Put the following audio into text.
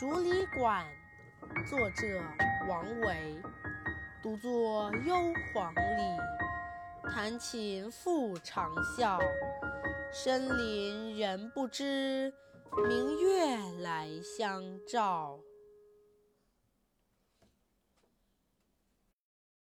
竹里馆作者王维独坐幽篁里弹琴复长啸深林人不知明月来相照。